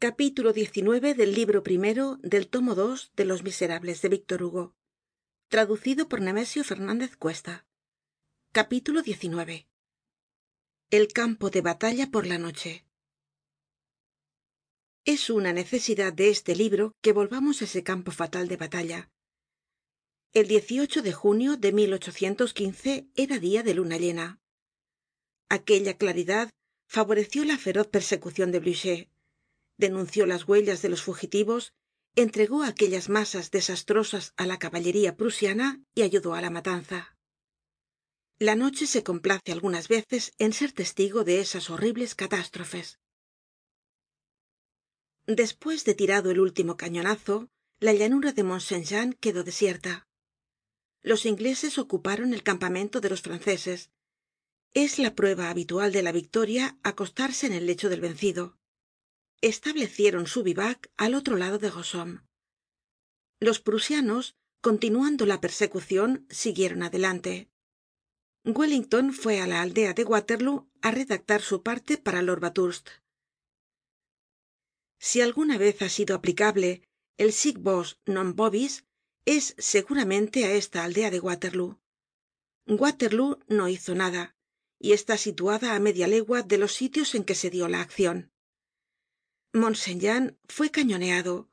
capítulo del libro primero del tomo dos de los miserables de víctor hugo traducido por nemesio Fernández cuesta. Capítulo xix el campo de batalla por la noche. Es una necesidad de este libro que volvamos á ese campo fatal de batalla. El de junio de era dia de luna llena. Aquella claridad favoreció la feroz persecucion de blucher denunció las huellas de los fugitivos entregó aquellas masas desastrosas á la caballería prusiana y ayudó á la matanza. La noche se complace algunas veces en ser testigo de esas horribles catástrofes. Despues de tirado el último cañonazo la llanura de mont saint jean quedó desierta. Los ingleses ocuparon el campamento de los franceses. Es la prueba habitual de la victoria acostarse en el lecho del vencido establecieron su vivac al otro lado de rossomme los prusianos continuando la persecucion siguieron adelante. Wellington fue á la aldea de waterloo á redactar su parte para lord bathurst. Si alguna vez ha sido aplicable el sic vos non vobis es seguramente á esta aldea de waterloo. Waterloo no hizo nada y está situada á media legua de los sitios en que se dio la accion mont saint jean fue cañoneado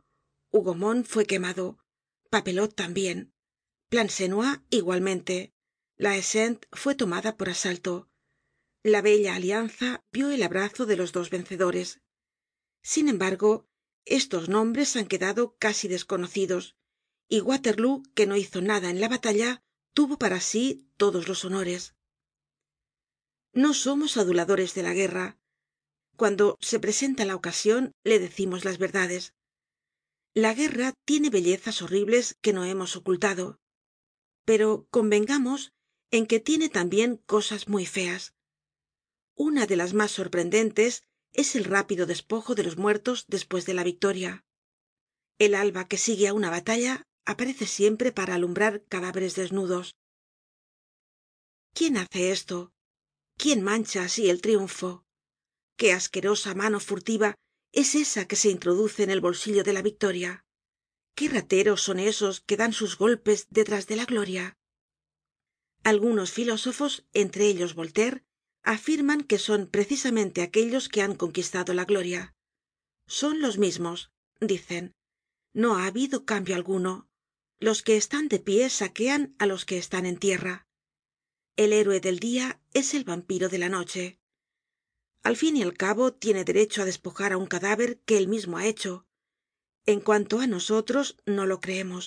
hougomont fue quemado papelotte tambien plancenoit igualmente la haie sainte fue tomada por asalto la bella alianza vio el abrazo de los dos vencedores. Sin embargo estos nombres han quedado casi desconocidos y waterloo que no hizo nada en la batalla tuvo para sí todos los honores. No somos aduladores de la guerra cuando se presenta la ocasion le decimos las verdades. La guerra tiene bellezas horribles que no hemos ocultado pero convengamos en que tiene tambien cosas muy feas. Una de las mas sorprendentes es el rápido despojo de los muertos despues de la victoria. El alba que sigue á una batalla aparece siempre para alumbrar cadáveres desnudos. Quién hace esto quién mancha así el triunfo qué asquerosa mano furtiva es esa que se introduce en el bolsillo de la victoria. Qué rateros son esos que dan sus golpes detrás de la gloria. Algunos filósofos entre ellos voltaire afirman que son precisamente aquellos que han conquistado la gloria. Son los mismos dicen. No ha habido cambio alguno. Los que están de pie saquean á los que están en tierra. El héroe del dia es el vampiro de la noche al fin y al cabo tiene derecho á despojar á un cadáver que él mismo ha hecho. En cuanto á nosotros no lo creemos.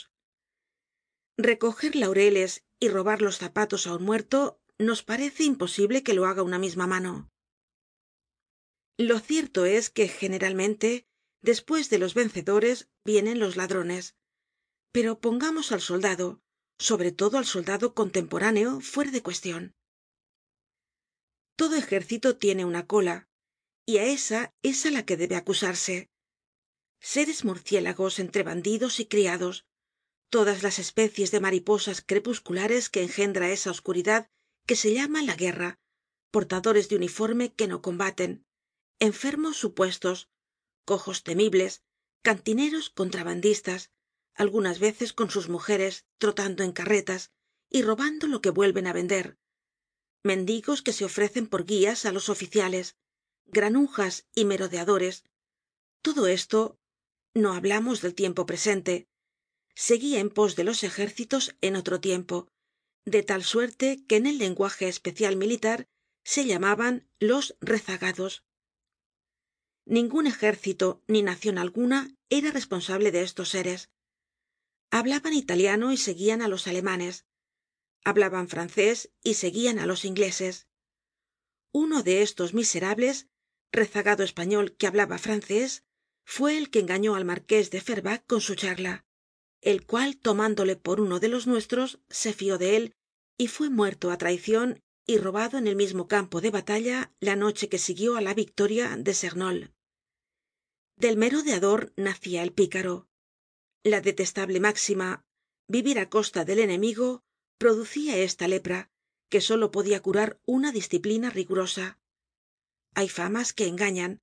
Recoger laureles y robar los zapatos á un muerto nos parece imposible que lo haga una misma mano. Lo cierto es que generalmente despues de los vencedores vienen los ladrones. Pero pongamos al soldado sobre todo al soldado contemporáneo fuera de cuestion todo ejército tiene una cola y á esa es á la que debe acusarse. Seres murciélagos entre bandidos y criados todas las especies de mariposas crepusculares que engendra esa oscuridad que se llama la guerra portadores de uniforme que no combaten enfermos supuestos cojos temibles cantineros contrabandistas algunas veces con sus mujeres trotando en carretas y robando lo que vuelven á vender mendigos que se ofrecen por guías á los oficiales granujas y merodeadores. Todo esto no hablamos del tiempo presente. Seguía en pos de los ejércitos en otro tiempo de tal suerte que en el lenguaje especial militar se llamaban los rezagados. Ningun ejército ni nacion alguna era responsable de estos seres. Hablaban italiano y seguían á los alemanes hablaban francés y seguían á los ingleses. Uno de estos miserables rezagado español que hablaba francés fue el que engañó al marqués de fervacques con su charla el cual tomándole por uno de los nuestros se fió de él y fue muerto á traicion y robado en el mismo campo de batalla la noche que siguió á la victoria de cernol. Del merodeador nacia el pícaro. La detestable máxima vivir á costa del enemigo producia esta lepra que solo podia curar una disciplina rigurosa. Hay famas que engañan.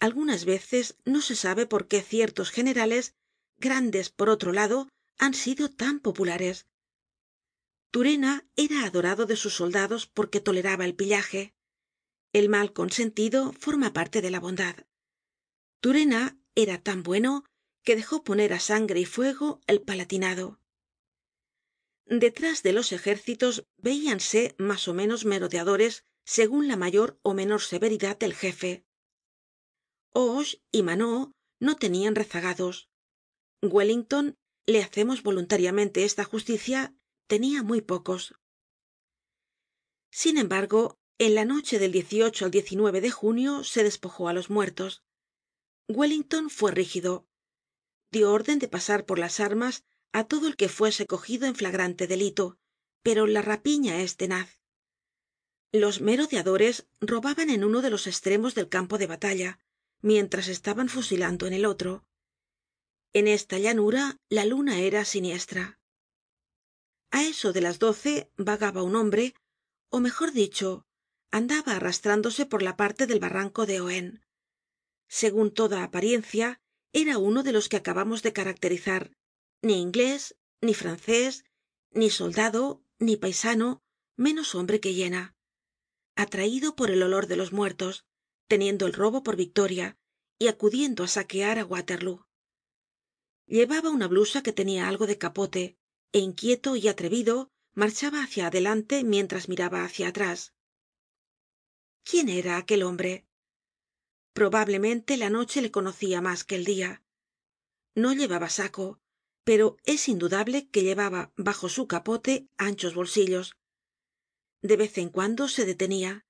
Algunas veces no se sabe por qué ciertos generales grandes por otro lado han sido tan populares. Turena era adorado de sus soldados porque toleraba el pillaje. El mal consentido forma parte de la bondad. Turena era tan bueno que dejó poner á sangre y fuego el palatinado detrás de los ejércitos veíanse más ó menos merodeadores segun la mayor ó menor severidad del jefe. Hoche y manot no tenian rezagados. Wellington le hacemos voluntariamente esta justicia tenia muy pocos. Sin embargo en la noche del al de junio se despojó á los muertos. Wellington fue rígido. Dió orden de pasar por las armas á todo el que fuese cogido en flagrante delito pero la rapiña es tenaz. Los merodeadores robaban en uno de los estremos del campo de batalla mientras estaban fusilando en el otro. En esta llanura la luna era siniestra. A eso de las doce vagaba un hombre ó mejor dicho andaba arrastrándose por la parte del barranco de ohain segun toda apariencia era uno de los que acabamos de caracterizar ni inglés ni francés ni soldado ni paisano menos hombre que hiena. Atraído por el olor de los muertos teniendo el robo por victoria y acudiendo á saquear á waterloo. Llevaba una blusa que tenia algo de capote é inquieto y atrevido marchaba hacia adelante mientras miraba hacia atrás. Quién era aquel hombre probablemente la noche le conocia mas que el dia no llevaba saco pero es indudable que llevaba bajo su capote anchos bolsillos. De vez en cuando se detenia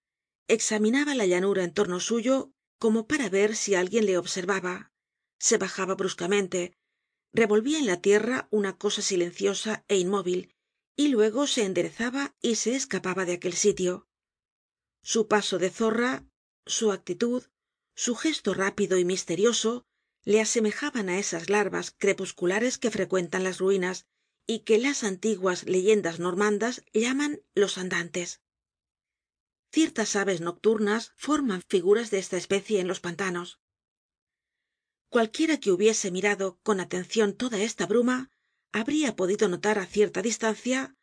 examinaba la llanura en torno suyo como para ver si alguien le observaba. Se bajaba bruscamente revolvia en la tierra una cosa silenciosa é inmóvil y luego se enderezaba y se escapaba de aquel sitio. Su paso de zorra su actitud su gesto rápido y misterioso le asemejaban á esas larvas crepusculares que frecuentan las ruinas y que las antiguas leyendas normandas llaman los andantes. Ciertas aves nocturnas forman figuras de esta especie en los pantanos. Cualquiera que hubiese mirado con atencion toda esta bruma habría podido notar á cierta distancia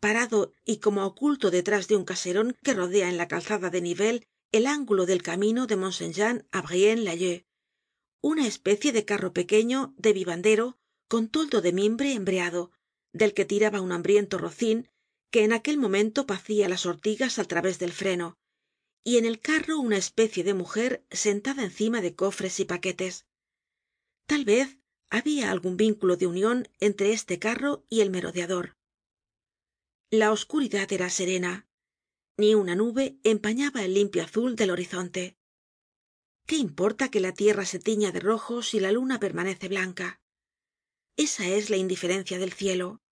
parado y como oculto detrás de un caseron que rodea en la calzada de nivelles el ángulo del camino de mont saint jean á una especie de carro pequeño de vivandero con toldo de mimbre embreado del que tiraba un hambriento rocin que en aquel momento pacia las ortigas al través del freno y en el carro una especie de mujer sentada encima de cofres y paquetes. Tal vez habia algun vínculo de union entre este carro y el merodeador. La oscuridad era serena. Ni una nube empañaba el limpio azul del horizonte qué importa que la tierra se tiña de rojo si la luna permanece blanca esa es la indiferencia del cielo.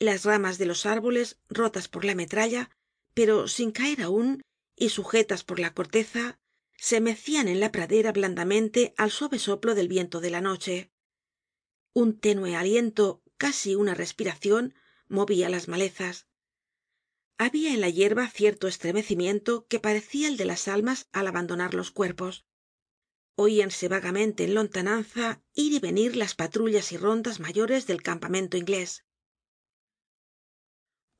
Las ramas de los árboles rotas por la metralla pero sin caer aun y sujetas por la corteza se mecian en la pradera blandamente al suave soplo del viento de la noche. Un ténue aliento casi una respiracion movia las malezas habia en la yerba cierto estremecimiento que parecia el de las almas al abandonar los cuerpos. Oíanse vagamente en lontananza ir y venir las patrullas y rondas mayores del campamento inglés.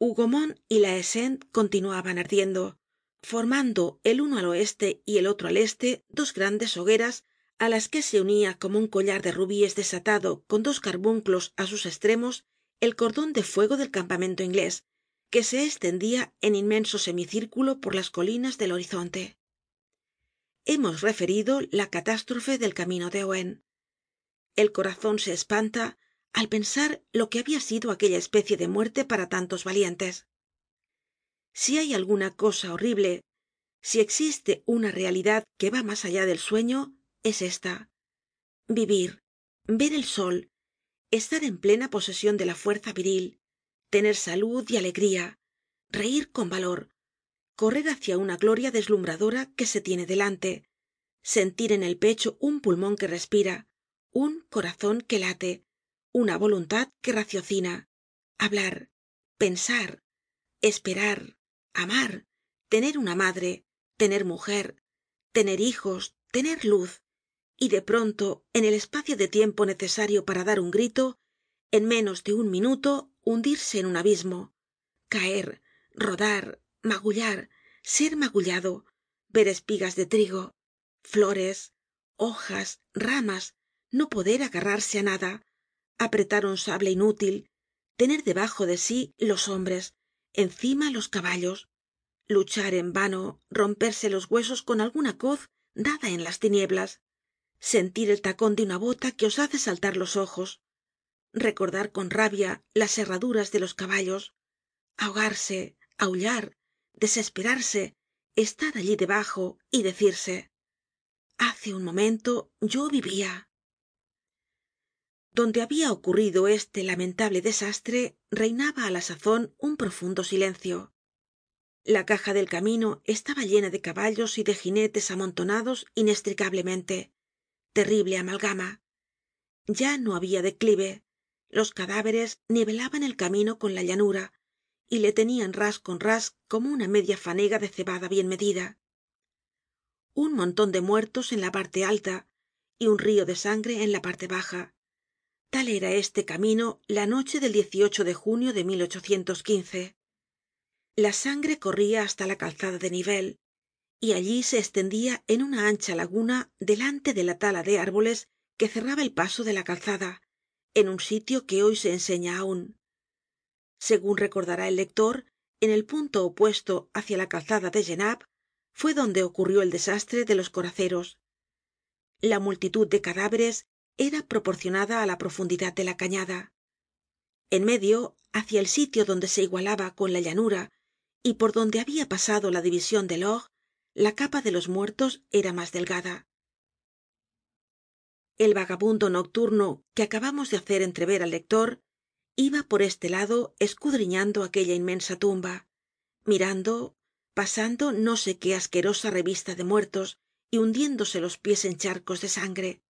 Hougomont y la haie sainte continuaban ardiendo formando el uno al oeste y el otro al este dos grandes hogueras á las que se unia como un collar de rubíes desatado con dos carbunclos á sus estremos el cordon de fuego del campamento inglés que se estendia en inmenso semicírculo por las colinas del horizonte. Hemos referido la catástrofe del camino de ohain el corazon se espanta al pensar lo que habia sido aquella especie de muerte para tantos valientes. Si hay alguna cosa horrible si existe una realidad que va mas allá del sueño es esta. Vivir ver el sol estar en plena posesion de la fuerza viril tener salud y alegría reir con valor correr hacia una gloria deslumbradora que se tiene delante sentir en el pecho un pulmon que respira un corazon que late una voluntad que raciocina hablar pensar esperar amar tener una madre tener mujer tener hijos tener luz y de pronto en el espacio de tiempo necesario para dar un grito en menos de un minuto hundirse en un abismo caer rodar magullar ser magullado ver espigas de trigo flores hojas ramas no poder agarrarse á nada apretar un sable inútil tener debajo de sí los hombres encima los caballos luchar en vano romperse los huesos con alguna coz dada en las tinieblas sentir el tacon de una bota que os hace saltar los ojos recordar con rabia las herraduras de los caballos ahogarse aullar desesperarse estar allí debajo y decirse hace un momento yo vivia donde habia ocurrido este lamentable desastre reinaba á la sazon un profundo silencio. La caja del camino estaba llena de caballos y de ginetes amontonados inextricablemente. Terrible amalgama. Ya no habia declive los cadáveres nivelaban el camino con la llanura y le tenian ras con ras como una media fanega de cebada bien medida. Un monton de muertos en la parte alta y un rio de sangre en la parte baja. Tal era este camino la noche del de junio de la sangre corria hasta la calzada de nivelles y allí se estendia en una ancha laguna delante de la tala de árboles que cerraba el paso de la calzada en un sitio que hoy se enseña aun segun recordará el lector en el punto opuesto hácia la calzada de genappe fue donde ocurrió el desastre de los coraceros. La multitud de cadáveres era proporcionada á la profundidad de la cañada. En medio hácia el sitio donde se igualaba con la llanura y por donde habia pasado la division delord la capa de los muertos era mas delgada el vagabundo nocturno que acabamos de hacer entrever al lector iba por este lado escudriñando aquella inmensa tumba mirando pasando no sé qué asquerosa revista de muertos y hundiéndose los pies en charcos de sangre.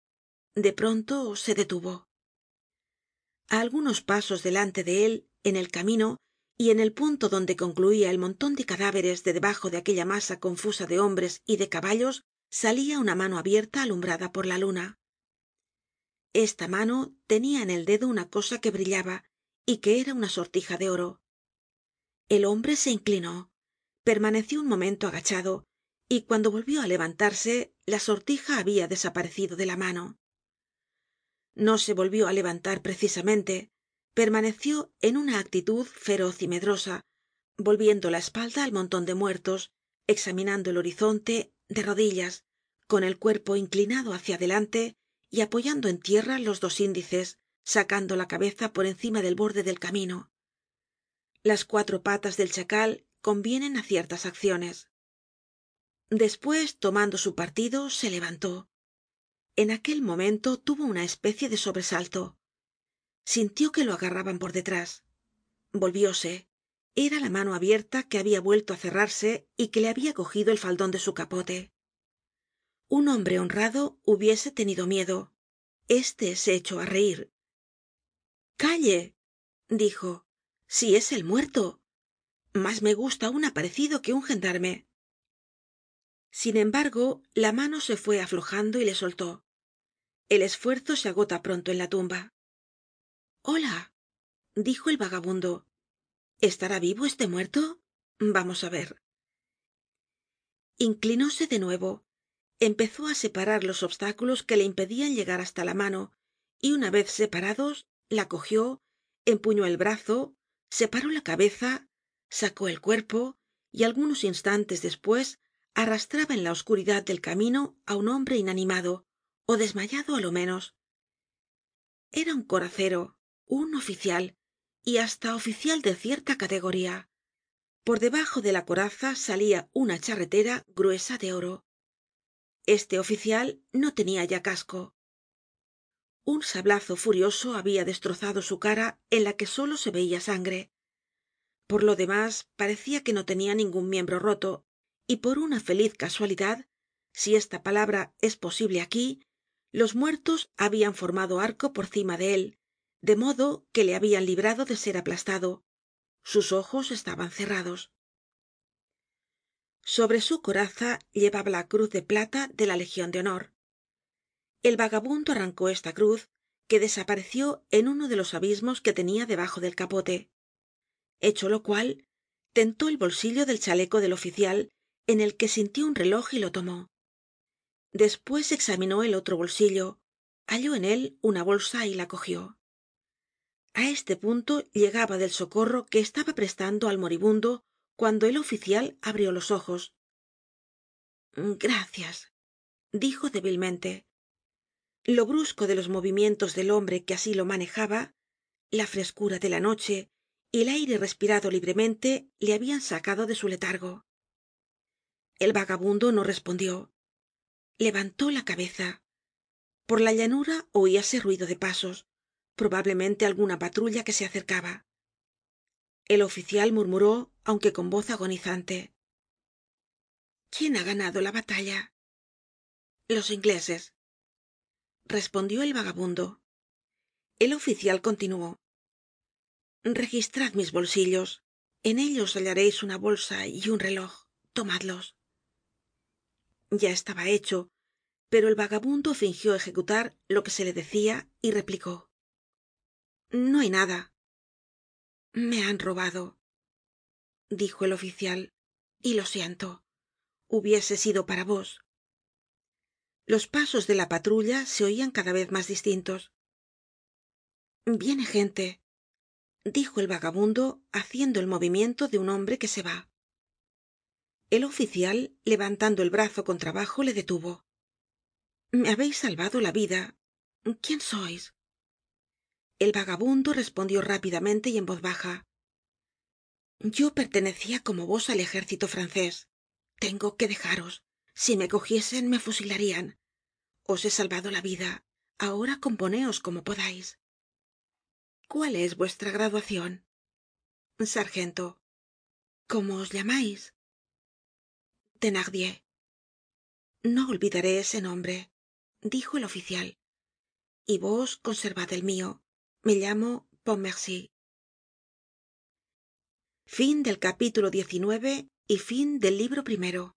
De pronto se detuvo. A algunos pasos delante de él en el camino y en el punto donde concluía el monton de cadáveres de debajo de aquella masa confusa de hombres y de caballos salia una mano abierta alumbrada por la luna esta mano tenia en el dedo una cosa que brillaba y que era una sortija de oro. El hombre se inclinó permaneció un momento agachado y cuando volvió á levantarse la sortija habia desaparecido de la mano. No se volvió á levantar precisamente permaneció en una actitud feroz y medrosa volviendo la espalda al monton de muertos examinando el horizonte de rodillas con el cuerpo inclinado hácia adelante y apoyando en tierra los dos índices sacando la cabeza por encima del borde del camino. Las cuatro patas del chacal convienen á ciertas acciones. Despues tomando su partido se levantó. En aquel momento tuvo una especie de sobresalto. Sintió que lo agarraban por detrás. Volvióse. Era la mano abierta que habia vuelto á cerrarse y que le habia cogido el faldon de su capote un hombre honrado hubiese tenido miedo. Este se echó á reir calle dijo si es el muerto. Mas me gusta un aparecido que un gendarme sin embargo la mano se fue aflojando y le soltó. El esfuerzo se agota pronto en la tumba. Hola dijo el vagabundo. Estará vivo este muerto vamos á ver inclinóse de nuevo empezó á separar los obstáculos que le impedian llegar hasta la mano y una vez separados la cogió empuñó el brazo separó la cabeza sacó el cuerpo y algunos instantes despues arrastraba en la oscuridad del camino á un hombre inanimado ó desmayado á lo menos. Era un coracero un oficial y hasta oficial de cierta categoría. Por debajo de la coraza salia una charretera gruesa de oro este oficial no tenia ya casco. Un sablazo furioso habia destrozado su cara en la que solo se veia sangre. Por lo demás parecia que no tenia ningun miembro roto y por una feliz casualidad si esta palabra es posible aquí los muertos habian formado arco por cima de él de modo que le habian librado de ser aplastado. Sus ojos estaban cerrados sobre su coraza llevaba la cruz de plata de la legion de honor. El vagabundo arrancó esta cruz que desapareció en uno de los abismos que tenia debajo del capote. Hecho lo cual tentó el bolsillo del chaleco del oficial en el que sintió un reloj y lo tomó. Despues examinó el otro bolsillo halló en él una bolsa y la cogió. A este punto llegaba del socorro que estaba prestando al moribundo cuando el oficial abrió los ojos. Gracias dijo débilmente. Lo brusco de los movimientos del hombre que así lo manejaba la frescura de la noche y el aire respirado libremente le habian sacado de su letargo. El vagabundo no respondió. Levantó la cabeza. Por la llanura oíase ruido de pasos probablemente alguna patrulla que se acercaba el oficial murmuró aunque con voz agonizante. Quién ha ganado la batalla los ingleses respondió el vagabundo. El oficial continuó. Registrad mis bolsillos. En ellos hallareis una bolsa y un reloj. Tomadlos. Ya estaba hecho pero el vagabundo fingió ejecutar lo que se le decia y replicó. No hay nada me han robado dijo el oficial y lo siento hubiese sido para vos. Los pasos de la patrulla se oian cada vez mas distintos. Viene gente dijo el vagabundo haciendo el movimiento de un hombre que se va. El oficial levantando el brazo con trabajo le detuvo. Me habeis salvado la vida. Quién sois el vagabundo respondió rápidamente y en voz baja. Yo pertenecia como vos al ejército francés. Tengo que dejaros. Si me cogiesen me fusilarían. Os he salvado la vida. Ahora componeos como podais cuál es vuestra graduacion sargento. Cómo os llamais thenardier. No olvidaré ese nombre dijo el oficial. Y vos conservad el mio me llamo pontmercy. Fin del capítulo y fin del libro primero